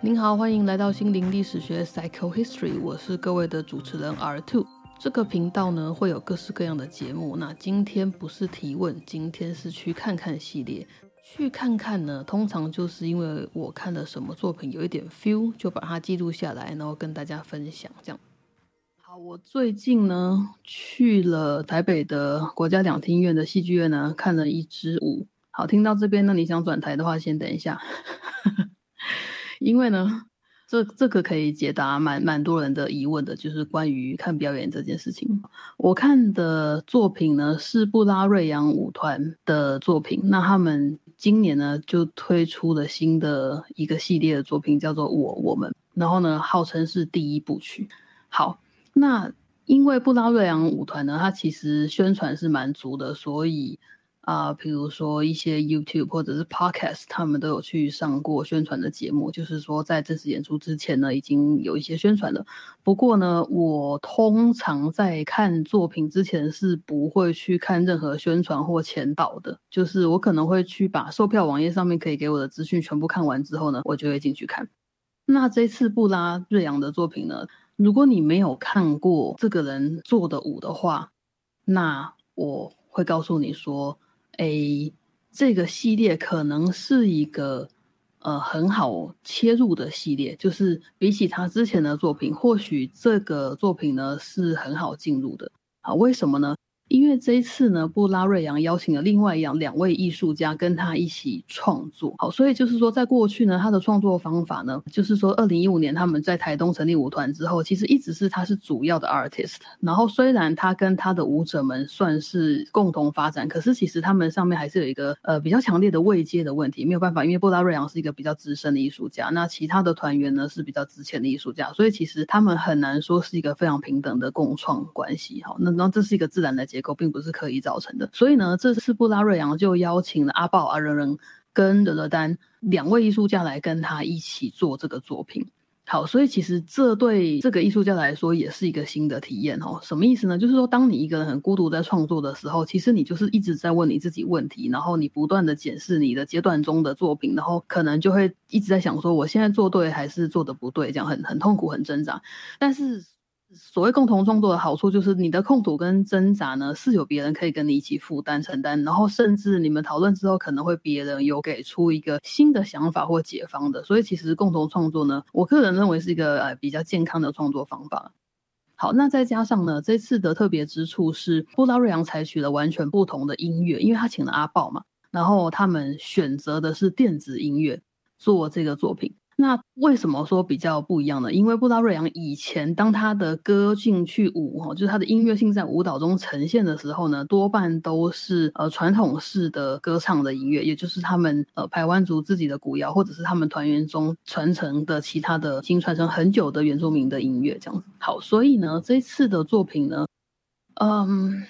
您好，欢迎来到心灵历史学 Psycho History，我是各位的主持人 R Two。这个频道呢会有各式各样的节目，那今天不是提问，今天是去看看系列。去看看呢，通常就是因为我看了什么作品有一点 feel，就把它记录下来，然后跟大家分享。这样，好，我最近呢去了台北的国家两厅院的戏剧院呢，看了一支舞。好，听到这边呢，你想转台的话，先等一下，因为呢，这这个可以解答蛮蛮多人的疑问的，就是关于看表演这件事情。我看的作品呢是布拉瑞扬舞团的作品，那他们。今年呢，就推出了新的一个系列的作品，叫做《我我们》，然后呢，号称是第一部曲。好，那因为布拉瑞扬舞团呢，它其实宣传是蛮足的，所以。啊，比如说一些 YouTube 或者是 Podcast，他们都有去上过宣传的节目，就是说在正式演出之前呢，已经有一些宣传了。不过呢，我通常在看作品之前是不会去看任何宣传或前导的，就是我可能会去把售票网页上面可以给我的资讯全部看完之后呢，我就会进去看。那这次布拉瑞扬的作品呢，如果你没有看过这个人做的舞的话，那我会告诉你说。诶这个系列可能是一个呃很好切入的系列，就是比起他之前的作品，或许这个作品呢是很好进入的啊？为什么呢？因为这一次呢，布拉瑞扬邀请了另外一样两位艺术家跟他一起创作。好，所以就是说，在过去呢，他的创作方法呢，就是说，二零一五年他们在台东成立舞团之后，其实一直是他是主要的 artist。然后虽然他跟他的舞者们算是共同发展，可是其实他们上面还是有一个呃比较强烈的位阶的问题。没有办法，因为布拉瑞扬是一个比较资深的艺术家，那其他的团员呢是比较之前的艺术家，所以其实他们很难说是一个非常平等的共创关系。好，那那这是一个自然的结。结构并不是刻意造成的，所以呢，这次布拉瑞扬就邀请了阿豹、阿仁仁跟德勒丹两位艺术家来跟他一起做这个作品。好，所以其实这对这个艺术家来说也是一个新的体验哦。什么意思呢？就是说，当你一个人很孤独在创作的时候，其实你就是一直在问你自己问题，然后你不断的检视你的阶段中的作品，然后可能就会一直在想说，我现在做对还是做的不对，这样很很痛苦、很挣扎。但是所谓共同创作的好处，就是你的痛苦跟挣扎呢，是有别人可以跟你一起负担承担，然后甚至你们讨论之后，可能会别人有给出一个新的想法或解方的。所以其实共同创作呢，我个人认为是一个呃比较健康的创作方法。好，那再加上呢，这次的特别之处是布拉瑞扬采取了完全不同的音乐，因为他请了阿豹嘛，然后他们选择的是电子音乐做这个作品。那为什么说比较不一样呢？因为布拉瑞扬以前当他的歌进去舞哈，就是他的音乐性在舞蹈中呈现的时候呢，多半都是呃传统式的歌唱的音乐，也就是他们呃排湾族自己的古谣，或者是他们团员中传承的其他的已经传承很久的原住民的音乐这样子。好，所以呢，这次的作品呢，嗯。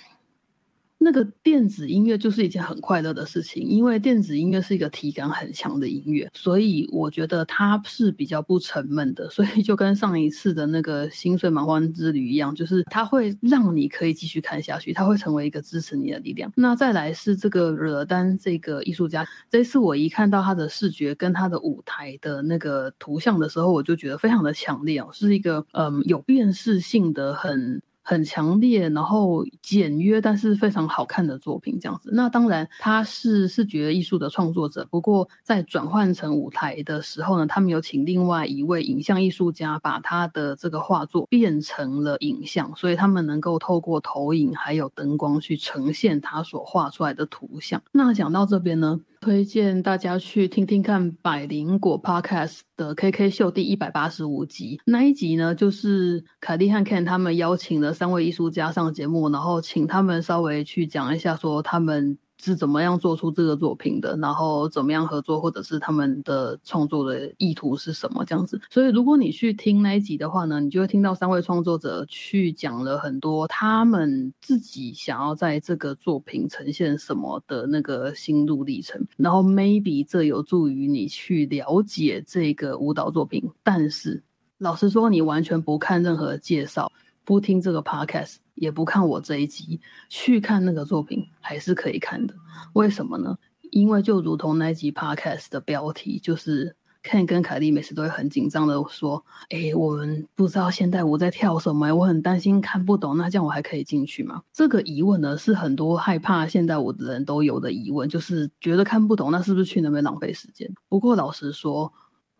那个电子音乐就是一件很快乐的事情，因为电子音乐是一个体感很强的音乐，所以我觉得它是比较不沉闷的。所以就跟上一次的那个心碎蛮荒之旅一样，就是它会让你可以继续看下去，它会成为一个支持你的力量。那再来是这个惹丹这个艺术家，这次我一看到他的视觉跟他的舞台的那个图像的时候，我就觉得非常的强烈哦，是一个嗯有辨识性的很。很强烈，然后简约，但是非常好看的作品，这样子。那当然，他是视觉艺术的创作者。不过，在转换成舞台的时候呢，他们有请另外一位影像艺术家，把他的这个画作变成了影像，所以他们能够透过投影还有灯光去呈现他所画出来的图像。那讲到这边呢？推荐大家去听听看百灵果 Podcast 的 KK 秀第一百八十五集那一集呢，就是凯蒂和 Ken 他们邀请了三位艺术家上节目，然后请他们稍微去讲一下说他们。是怎么样做出这个作品的？然后怎么样合作，或者是他们的创作的意图是什么？这样子。所以如果你去听那一集的话呢，你就会听到三位创作者去讲了很多他们自己想要在这个作品呈现什么的那个心路历程。然后 maybe 这有助于你去了解这个舞蹈作品。但是老实说，你完全不看任何介绍。不听这个 podcast，也不看我这一集，去看那个作品还是可以看的。为什么呢？因为就如同那集 podcast 的标题，就是 Ken 跟凯莉每次都会很紧张的说：“哎，我们不知道现代舞在跳什么，我很担心看不懂，那这样我还可以进去吗？”这个疑问呢，是很多害怕现代舞的人都有的疑问，就是觉得看不懂，那是不是去那边浪费时间？不过老实说，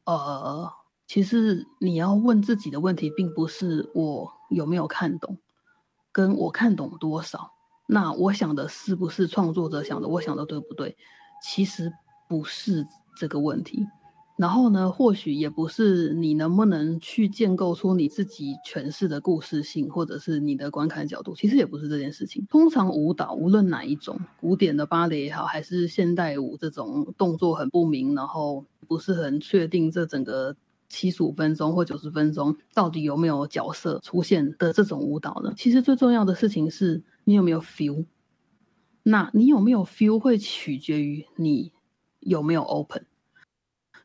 呃，其实你要问自己的问题，并不是我有没有看懂，跟我看懂多少，那我想的是不是创作者想的，我想的对不对？其实不是这个问题。然后呢，或许也不是你能不能去建构出你自己诠释的故事性，或者是你的观看角度，其实也不是这件事情。通常舞蹈无论哪一种，古典的芭蕾也好，还是现代舞这种动作很不明，然后不是很确定这整个七十五分钟或九十分钟到底有没有角色出现的这种舞蹈呢？其实最重要的事情是你有没有 feel。那你有没有 feel 会取决于你有没有 open。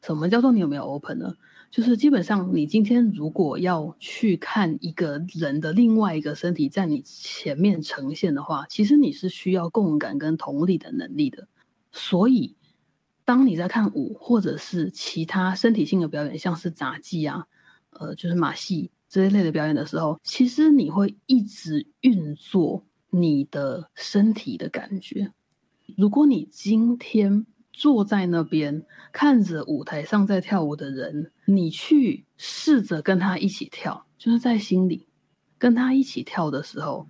什么叫做你有没有 open 呢？就是基本上你今天如果要去看一个人的另外一个身体在你前面呈现的话，其实你是需要共感跟同理的能力的。所以，当你在看舞或者是其他身体性的表演，像是杂技啊，呃，就是马戏这一类的表演的时候，其实你会一直运作你的身体的感觉。如果你今天，坐在那边看着舞台上在跳舞的人，你去试着跟他一起跳，就是在心里跟他一起跳的时候，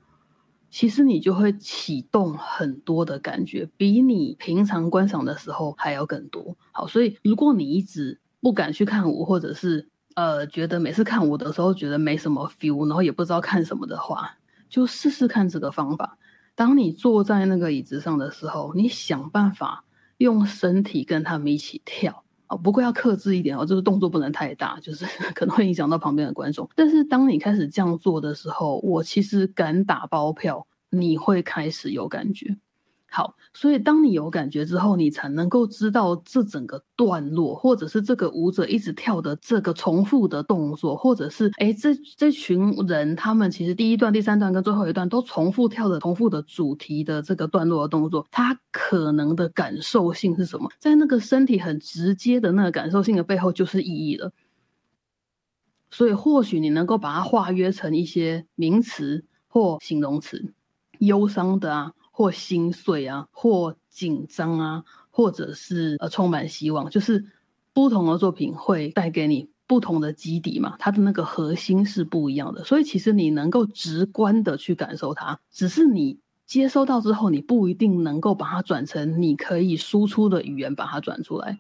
其实你就会启动很多的感觉，比你平常观赏的时候还要更多。好，所以如果你一直不敢去看舞，或者是呃觉得每次看舞的时候觉得没什么 feel，然后也不知道看什么的话，就试试看这个方法。当你坐在那个椅子上的时候，你想办法。用身体跟他们一起跳哦，不过要克制一点哦，就是动作不能太大，就是 可能会影响到旁边的观众。但是当你开始这样做的时候，我其实敢打包票，你会开始有感觉。好，所以当你有感觉之后，你才能够知道这整个段落，或者是这个舞者一直跳的这个重复的动作，或者是哎，这这群人他们其实第一段、第三段跟最后一段都重复跳的重复的主题的这个段落的动作，它可能的感受性是什么？在那个身体很直接的那个感受性的背后，就是意义了。所以或许你能够把它化约成一些名词或形容词，忧伤的啊。或心碎啊，或紧张啊，或者是呃充满希望，就是不同的作品会带给你不同的基底嘛，它的那个核心是不一样的，所以其实你能够直观的去感受它，只是你接收到之后，你不一定能够把它转成你可以输出的语言，把它转出来。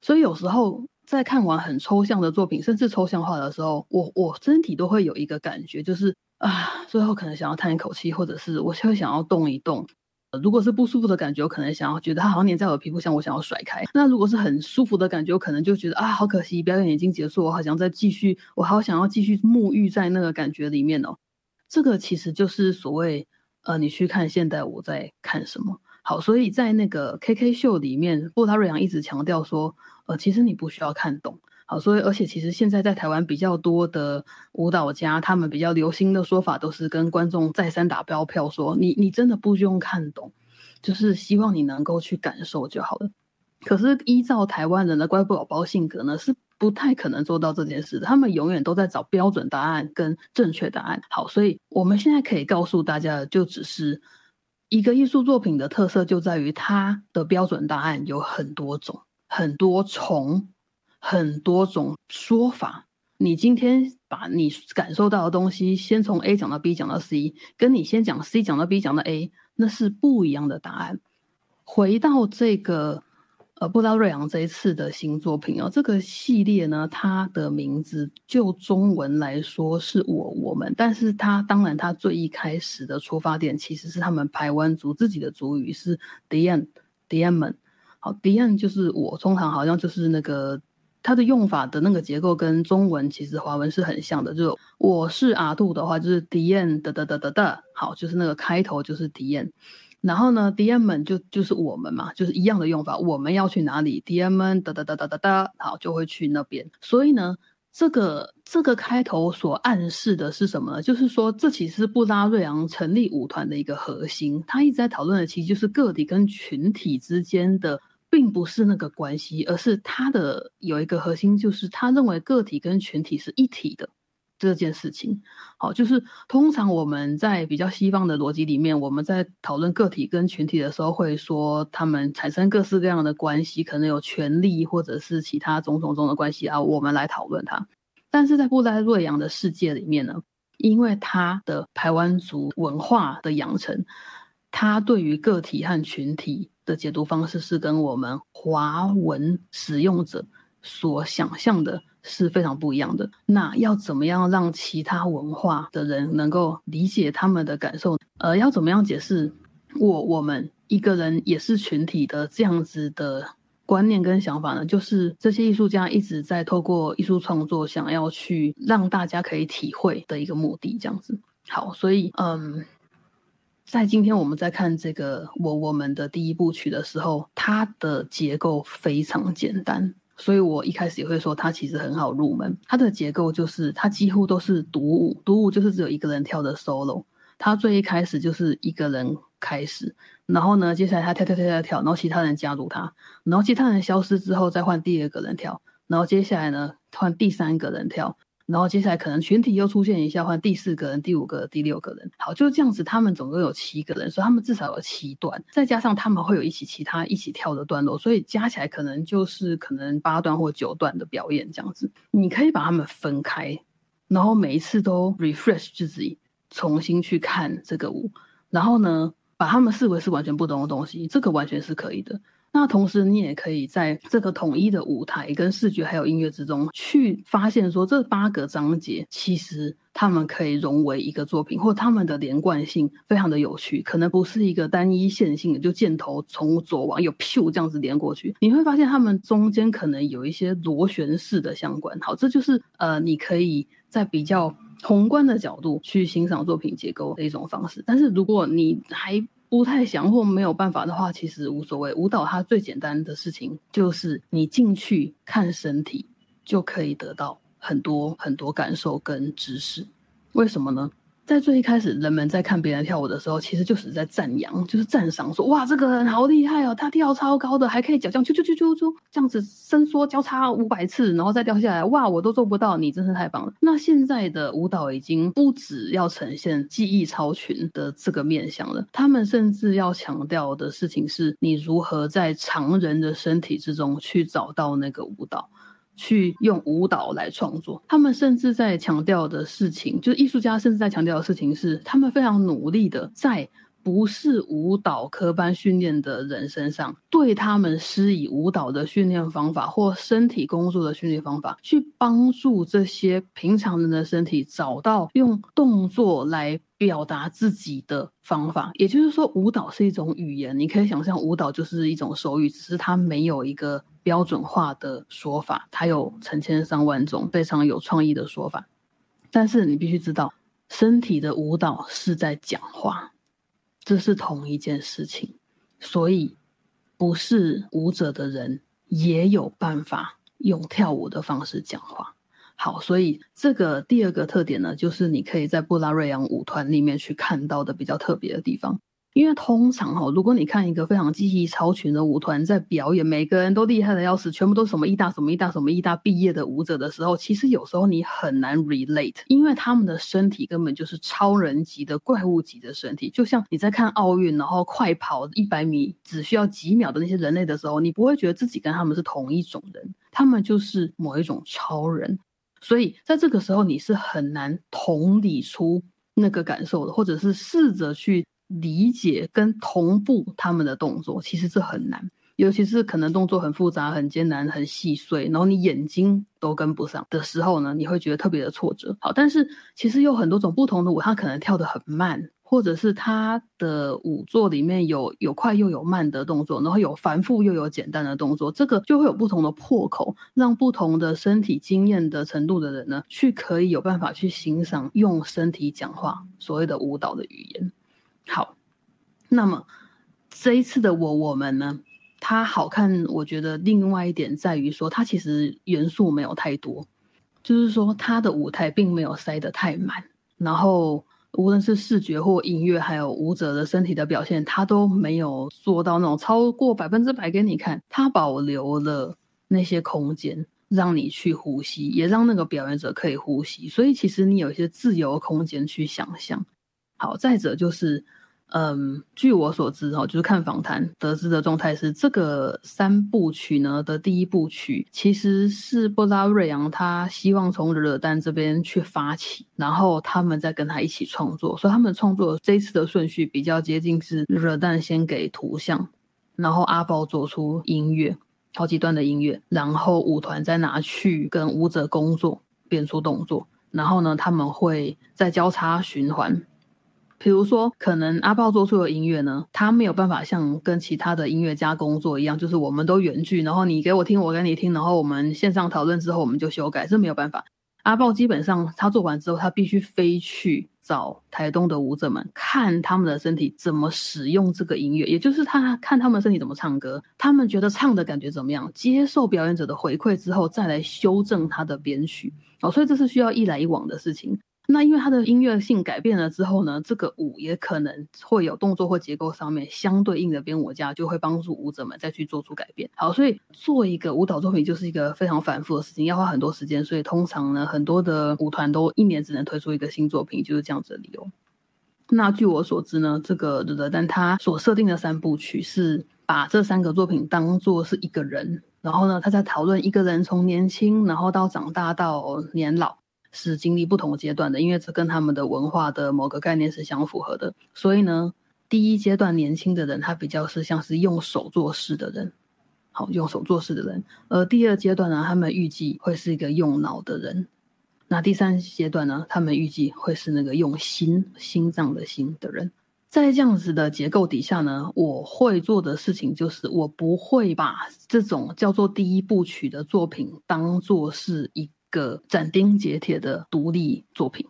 所以有时候。在看完很抽象的作品，甚至抽象化的时候，我我身体都会有一个感觉，就是啊，最后可能想要叹一口气，或者是我会想要动一动。如果是不舒服的感觉，我可能想要觉得它好像粘在我的皮肤上，我想要甩开。那如果是很舒服的感觉，我可能就觉得啊，好可惜，表演已经结束，我好想再继续，我好想要继续沐浴在那个感觉里面哦。这个其实就是所谓呃，你去看现代舞在看什么。好，所以在那个 KK 秀里面，布达瑞扬一直强调说。呃，其实你不需要看懂，好，所以而且其实现在在台湾比较多的舞蹈家，他们比较流行的说法都是跟观众再三打标票说，你你真的不用看懂，就是希望你能够去感受就好了。可是依照台湾人的乖宝宝性格呢，是不太可能做到这件事的，他们永远都在找标准答案跟正确答案。好，所以我们现在可以告诉大家的，就只是一个艺术作品的特色就在于它的标准答案有很多种。很多重，很多种说法。你今天把你感受到的东西，先从 A 讲到 B，讲到 C，跟你先讲 C 讲到 B，讲到 A，那是不一样的答案。回到这个呃，布道瑞昂这一次的新作品哦，这个系列呢，它的名字就中文来说是我我们，但是它当然它最一开始的出发点其实是他们台湾族自己的族语是 Dian，Dianmen。好，d n 就是我，通常好像就是那个它的用法的那个结构跟中文其实华文是很像的，就我是阿杜的话就是 d n 的的的的的，好，就是那个开头就是 d n 然后呢 d n 们就就是我们嘛，就是一样的用法，我们要去哪里 d n 们的的的的的的，好就会去那边，所以呢这个这个开头所暗示的是什么呢？就是说，这其实是布拉瑞昂成立舞团的一个核心。他一直在讨论的，其实就是个体跟群体之间的，并不是那个关系，而是他的有一个核心，就是他认为个体跟群体是一体的。这件事情，好，就是通常我们在比较西方的逻辑里面，我们在讨论个体跟群体的时候，会说他们产生各式各样的关系，可能有权利或者是其他种种中的关系啊，我们来讨论它。但是在布拉瑞扬的世界里面呢，因为他的台湾族文化的养成，他对于个体和群体的解读方式是跟我们华文使用者所想象的。是非常不一样的。那要怎么样让其他文化的人能够理解他们的感受？呃，要怎么样解释我我们一个人也是群体的这样子的观念跟想法呢？就是这些艺术家一直在透过艺术创作，想要去让大家可以体会的一个目的，这样子。好，所以嗯，在今天我们在看这个我我们的第一部曲的时候，它的结构非常简单。所以我一开始也会说，它其实很好入门。它的结构就是，它几乎都是独舞，独舞就是只有一个人跳的 solo。它最一开始就是一个人开始，然后呢，接下来他跳跳跳跳跳，然后其他人加入他，然后其他人消失之后再换第二个人跳，然后接下来呢换第三个人跳。然后接下来可能群体又出现一下，换第四个人、第五个、第六个人，好，就是这样子。他们总共有七个人，所以他们至少有七段，再加上他们会有一起其他一起跳的段落，所以加起来可能就是可能八段或九段的表演这样子。你可以把他们分开，然后每一次都 refresh 自己，重新去看这个舞，然后呢，把他们视为是完全不同的东西，这个完全是可以的。那同时，你也可以在这个统一的舞台、跟视觉还有音乐之中，去发现说这八个章节其实他们可以融为一个作品，或他们的连贯性非常的有趣，可能不是一个单一线性的，就箭头从左往右咻这样子连过去。你会发现他们中间可能有一些螺旋式的相关。好，这就是呃，你可以在比较宏观的角度去欣赏作品结构的一种方式。但是如果你还不太想或没有办法的话，其实无所谓。舞蹈它最简单的事情就是你进去看身体，就可以得到很多很多感受跟知识。为什么呢？在最一开始，人们在看别人跳舞的时候，其实就是在赞扬，就是赞赏，说哇，这个人好厉害哦，他跳超高的，还可以脚这样啾啾啾啾啾这样子伸缩交叉五百次，然后再掉下来，哇，我都做不到，你真是太棒了。那现在的舞蹈已经不止要呈现技艺超群的这个面相了，他们甚至要强调的事情是，你如何在常人的身体之中去找到那个舞蹈。去用舞蹈来创作，他们甚至在强调的事情，就是艺术家甚至在强调的事情是，他们非常努力的在不是舞蹈科班训练的人身上，对他们施以舞蹈的训练方法或身体工作的训练方法，去帮助这些平常人的身体找到用动作来表达自己的方法。也就是说，舞蹈是一种语言，你可以想象舞蹈就是一种手语，只是它没有一个。标准化的说法，它有成千上万种非常有创意的说法，但是你必须知道，身体的舞蹈是在讲话，这是同一件事情，所以不是舞者的人也有办法用跳舞的方式讲话。好，所以这个第二个特点呢，就是你可以在布拉瑞扬舞团里面去看到的比较特别的地方。因为通常哈，如果你看一个非常技艺超群的舞团在表演，每个人都厉害的要死，全部都是什么艺大什么艺大什么艺大毕业的舞者的时候，其实有时候你很难 relate，因为他们的身体根本就是超人级的怪物级的身体。就像你在看奥运，然后快跑一百米只需要几秒的那些人类的时候，你不会觉得自己跟他们是同一种人，他们就是某一种超人。所以在这个时候，你是很难同理出那个感受的，或者是试着去。理解跟同步他们的动作，其实这很难，尤其是可能动作很复杂、很艰难、很细碎，然后你眼睛都跟不上的时候呢，你会觉得特别的挫折。好，但是其实有很多种不同的舞，它可能跳得很慢，或者是它的舞作里面有有快又有慢的动作，然后有繁复又有简单的动作，这个就会有不同的破口，让不同的身体经验的程度的人呢，去可以有办法去欣赏用身体讲话所谓的舞蹈的语言。好，那么这一次的我我们呢，它好看，我觉得另外一点在于说，它其实元素没有太多，就是说他的舞台并没有塞得太满，然后无论是视觉或音乐，还有舞者的身体的表现，他都没有做到那种超过百分之百给你看，他保留了那些空间。让你去呼吸，也让那个表演者可以呼吸，所以其实你有一些自由空间去想象。好，再者就是，嗯，据我所知哦，就是看访谈得知的状态是，这个三部曲呢的第一部曲其实是布拉瑞扬他希望从惹丹这边去发起，然后他们再跟他一起创作，所以他们创作这一次的顺序比较接近是惹丹先给图像，然后阿豹做出音乐。好几段的音乐，然后舞团再拿去跟舞者工作，变出动作，然后呢，他们会再交叉循环。比如说，可能阿豹做出的音乐呢，他没有办法像跟其他的音乐家工作一样，就是我们都原剧，然后你给我听，我给你听，然后我们线上讨论之后，我们就修改，这没有办法。阿豹基本上他做完之后，他必须飞去。找台东的舞者们看他们的身体怎么使用这个音乐，也就是他看他们身体怎么唱歌，他们觉得唱的感觉怎么样，接受表演者的回馈之后，再来修正他的编曲哦，所以这是需要一来一往的事情。那因为它的音乐性改变了之后呢，这个舞也可能会有动作或结构上面相对应的编舞家就会帮助舞者们再去做出改变。好，所以做一个舞蹈作品就是一个非常反复的事情，要花很多时间。所以通常呢，很多的舞团都一年只能推出一个新作品，就是这样子的理由。那据我所知呢，这个的但他所设定的三部曲是把这三个作品当做是一个人，然后呢，他在讨论一个人从年轻然后到长大到年老。是经历不同阶段的，因为这跟他们的文化的某个概念是相符合的。所以呢，第一阶段年轻的人，他比较是像是用手做事的人，好用手做事的人；而第二阶段呢，他们预计会是一个用脑的人；那第三阶段呢，他们预计会是那个用心、心脏的心的人。在这样子的结构底下呢，我会做的事情就是，我不会把这种叫做第一部曲的作品当做是一。个斩钉截铁的独立作品，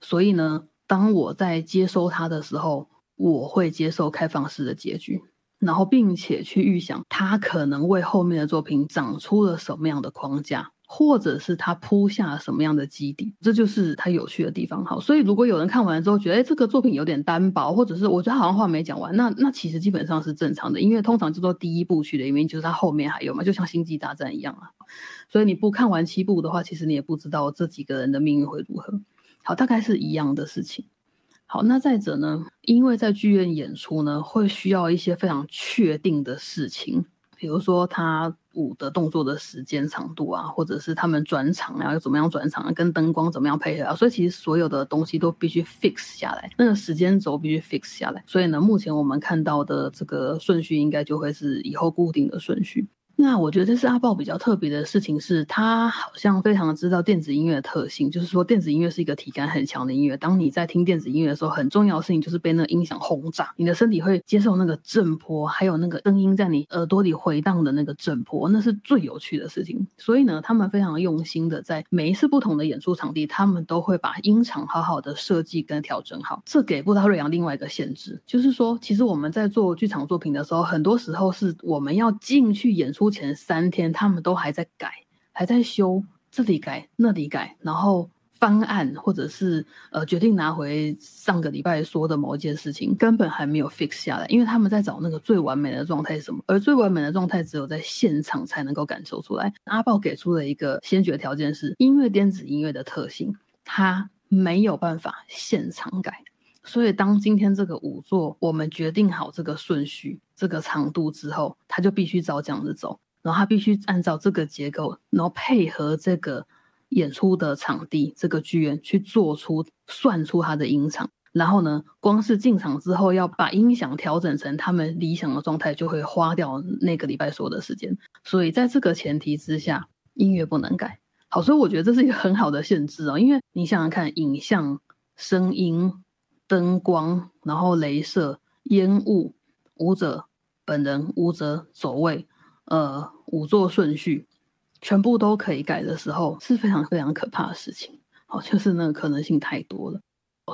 所以呢，当我在接收它的时候，我会接受开放式的结局，然后并且去预想它可能为后面的作品长出了什么样的框架。或者是他铺下什么样的基底，这就是他有趣的地方。好，所以如果有人看完之后觉得，哎，这个作品有点单薄，或者是我觉得好像话没讲完，那那其实基本上是正常的，因为通常就做第一部曲的原因就是它后面还有嘛，就像星际大战一样啊。所以你不看完七部的话，其实你也不知道这几个人的命运会如何。好，大概是一样的事情。好，那再者呢，因为在剧院演出呢，会需要一些非常确定的事情。比如说他舞的动作的时间长度啊，或者是他们转场啊，要怎么样转场啊，跟灯光怎么样配合啊，所以其实所有的东西都必须 fix 下来，那个时间轴必须 fix 下来。所以呢，目前我们看到的这个顺序应该就会是以后固定的顺序。那我觉得这是阿豹比较特别的事情，是他好像非常知道电子音乐的特性，就是说电子音乐是一个体感很强的音乐。当你在听电子音乐的时候，很重要的事情就是被那个音响轰炸，你的身体会接受那个震波，还有那个声音在你耳朵里回荡的那个震波，那是最有趣的事情。所以呢，他们非常用心的在每一次不同的演出场地，他们都会把音场好好的设计跟调整好。这给布达瑞扬另外一个限制，就是说，其实我们在做剧场作品的时候，很多时候是我们要进去演出。前三天，他们都还在改，还在修，这里改那里改，然后方案或者是呃决定拿回上个礼拜说的某一件事情，根本还没有 fix 下来，因为他们在找那个最完美的状态是什么，而最完美的状态只有在现场才能够感受出来。阿豹给出的一个先决条件是，音乐电子音乐的特性，它没有办法现场改。所以，当今天这个五座我们决定好这个顺序、这个长度之后，他就必须照这样子走，然后他必须按照这个结构，然后配合这个演出的场地、这个剧院去做出、算出他的音场。然后呢，光是进场之后要把音响调整成他们理想的状态，就会花掉那个礼拜所有的时间。所以，在这个前提之下，音乐不能改。好，所以我觉得这是一个很好的限制哦，因为你想想看，影像、声音。灯光，然后镭射、烟雾、舞者本人、舞者走位、呃，舞作顺序，全部都可以改的时候，是非常非常可怕的事情。好，就是那个可能性太多了。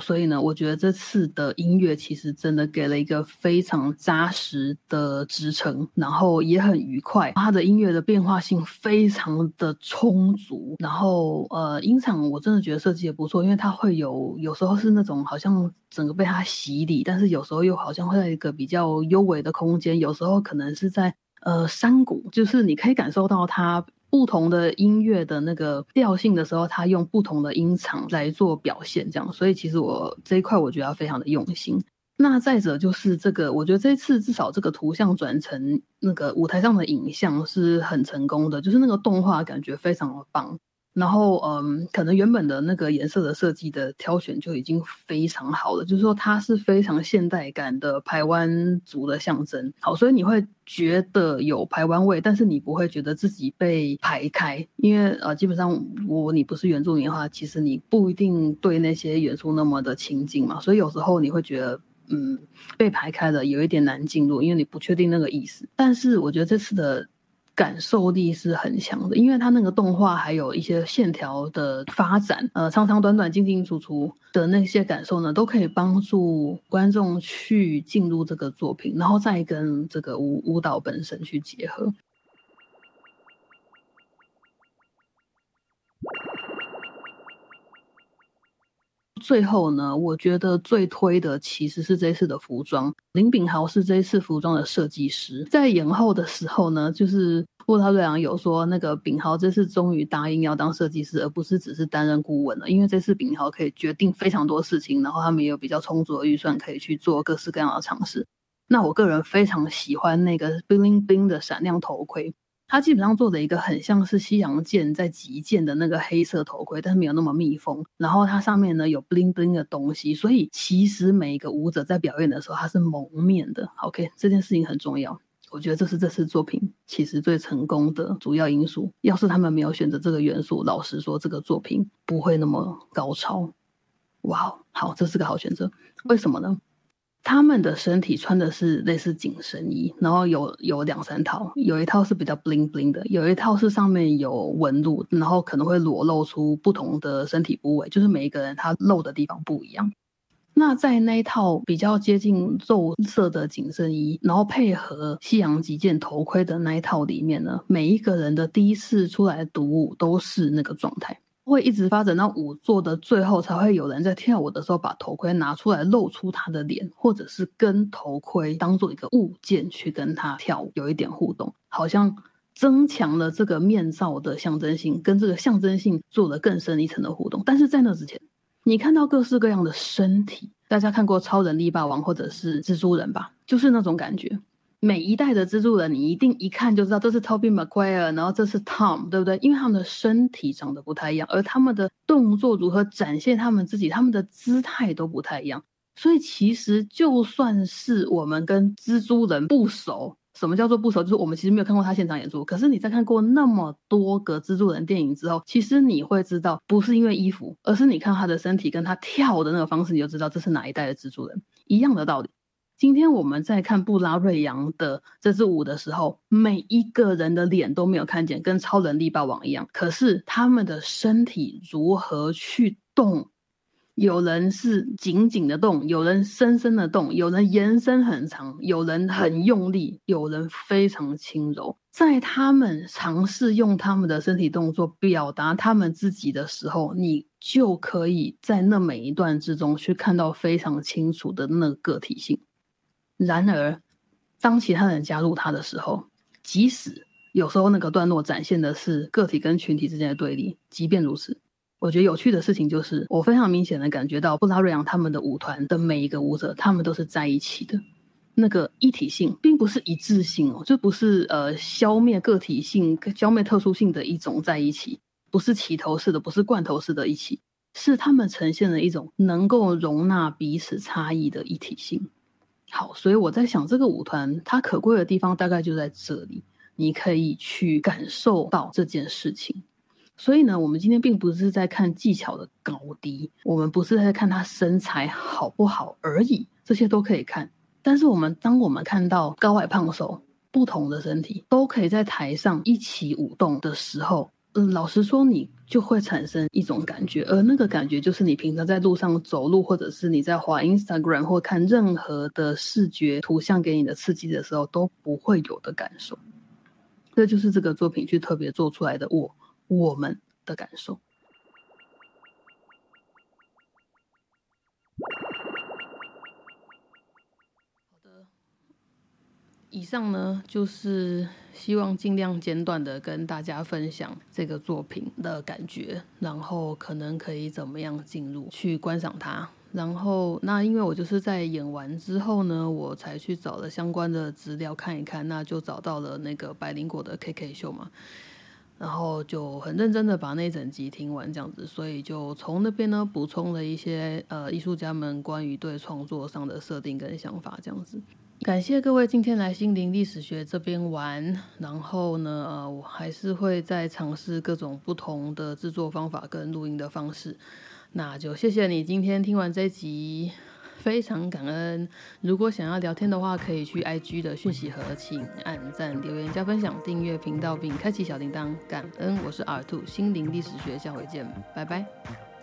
所以呢，我觉得这次的音乐其实真的给了一个非常扎实的支撑，然后也很愉快。它的音乐的变化性非常的充足，然后呃，音场我真的觉得设计也不错，因为它会有有时候是那种好像整个被它洗礼，但是有时候又好像会在一个比较幽微的空间，有时候可能是在呃山谷，就是你可以感受到它。不同的音乐的那个调性的时候，他用不同的音场来做表现，这样，所以其实我这一块我觉得非常的用心。那再者就是这个，我觉得这次至少这个图像转成那个舞台上的影像是很成功的，就是那个动画感觉非常的棒。然后，嗯，可能原本的那个颜色的设计的挑选就已经非常好了，就是说它是非常现代感的台湾族的象征。好，所以你会觉得有台湾味，但是你不会觉得自己被排开，因为呃，基本上如果你不是原住民的话，其实你不一定对那些元素那么的亲近嘛，所以有时候你会觉得，嗯，被排开了有一点难进入，因为你不确定那个意思。但是我觉得这次的。感受力是很强的，因为它那个动画还有一些线条的发展，呃，长长短短、进进出出的那些感受呢，都可以帮助观众去进入这个作品，然后再跟这个舞舞蹈本身去结合。最后呢，我觉得最推的其实是这次的服装。林炳豪是这一次服装的设计师，在演后的时候呢，就是布拉瑞昂有说，那个炳豪这次终于答应要当设计师，而不是只是担任顾问了。因为这次炳豪可以决定非常多事情，然后他们也有比较充足的预算，可以去做各式各样的尝试。那我个人非常喜欢那个 bling bling 的闪亮头盔。它基本上做的一个很像是西洋剑在击剑的那个黑色头盔，但是没有那么密封。然后它上面呢有 bling bling 的东西，所以其实每一个舞者在表演的时候，他是蒙面的。OK，这件事情很重要。我觉得这是这次作品其实最成功的主要因素。要是他们没有选择这个元素，老实说，这个作品不会那么高超。哇，好，这是个好选择。为什么呢？他们的身体穿的是类似紧身衣，然后有有两三套，有一套是比较 bling bling 的，有一套是上面有纹路，然后可能会裸露出不同的身体部位，就是每一个人他露的地方不一样。那在那一套比较接近肉色的紧身衣，然后配合西洋极剑头盔的那一套里面呢，每一个人的第一次出来独舞都是那个状态。会一直发展到舞作的最后，才会有人在跳舞的时候把头盔拿出来，露出他的脸，或者是跟头盔当做一个物件去跟他跳舞，有一点互动，好像增强了这个面罩的象征性，跟这个象征性做了更深一层的互动。但是在那之前，你看到各式各样的身体，大家看过《超人力霸王》或者是蜘蛛人吧？就是那种感觉。每一代的蜘蛛人，你一定一看就知道这是 Toby Maguire，然后这是 Tom，对不对？因为他们的身体长得不太一样，而他们的动作如何展现他们自己，他们的姿态都不太一样。所以其实就算是我们跟蜘蛛人不熟，什么叫做不熟？就是我们其实没有看过他现场演出。可是你在看过那么多个蜘蛛人电影之后，其实你会知道，不是因为衣服，而是你看他的身体跟他跳的那个方式，你就知道这是哪一代的蜘蛛人。一样的道理。今天我们在看布拉瑞扬的这支舞的时候，每一个人的脸都没有看见，跟超能力霸王一样。可是他们的身体如何去动？有人是紧紧的动，有人深深的动，有人延伸很长，有人很用力，有人非常轻柔。在他们尝试用他们的身体动作表达他们自己的时候，你就可以在那每一段之中去看到非常清楚的那个体性。然而，当其他人加入他的时候，即使有时候那个段落展现的是个体跟群体之间的对立，即便如此，我觉得有趣的事情就是，我非常明显的感觉到布拉瑞扬他们的舞团的每一个舞者，他们都是在一起的。那个一体性并不是一致性哦，就不是呃消灭个体性、消灭特殊性的一种在一起，不是齐头式的，不是罐头式的一起，是他们呈现了一种能够容纳彼此差异的一体性。好，所以我在想，这个舞团它可贵的地方大概就在这里，你可以去感受到这件事情。所以呢，我们今天并不是在看技巧的高低，我们不是在看他身材好不好而已，这些都可以看。但是我们当我们看到高矮胖瘦不同的身体都可以在台上一起舞动的时候，嗯，老实说，你就会产生一种感觉，而那个感觉就是你平常在路上走路，或者是你在滑 Instagram 或看任何的视觉图像给你的刺激的时候都不会有的感受。这就是这个作品去特别做出来的我我们的感受。以上呢，就是希望尽量简短的跟大家分享这个作品的感觉，然后可能可以怎么样进入去观赏它。然后那因为我就是在演完之后呢，我才去找了相关的资料看一看，那就找到了那个百灵果的 KK 秀嘛，然后就很认真的把那整集听完这样子，所以就从那边呢补充了一些呃艺术家们关于对创作上的设定跟想法这样子。感谢各位今天来心灵历史学这边玩，然后呢，呃，我还是会再尝试各种不同的制作方法跟录音的方式。那就谢谢你今天听完这集，非常感恩。如果想要聊天的话，可以去 IG 的讯息盒，请按赞、留言、加分享、订阅频道并开启小铃铛。感恩，我是 R Two 心灵历史学，下回见，拜拜。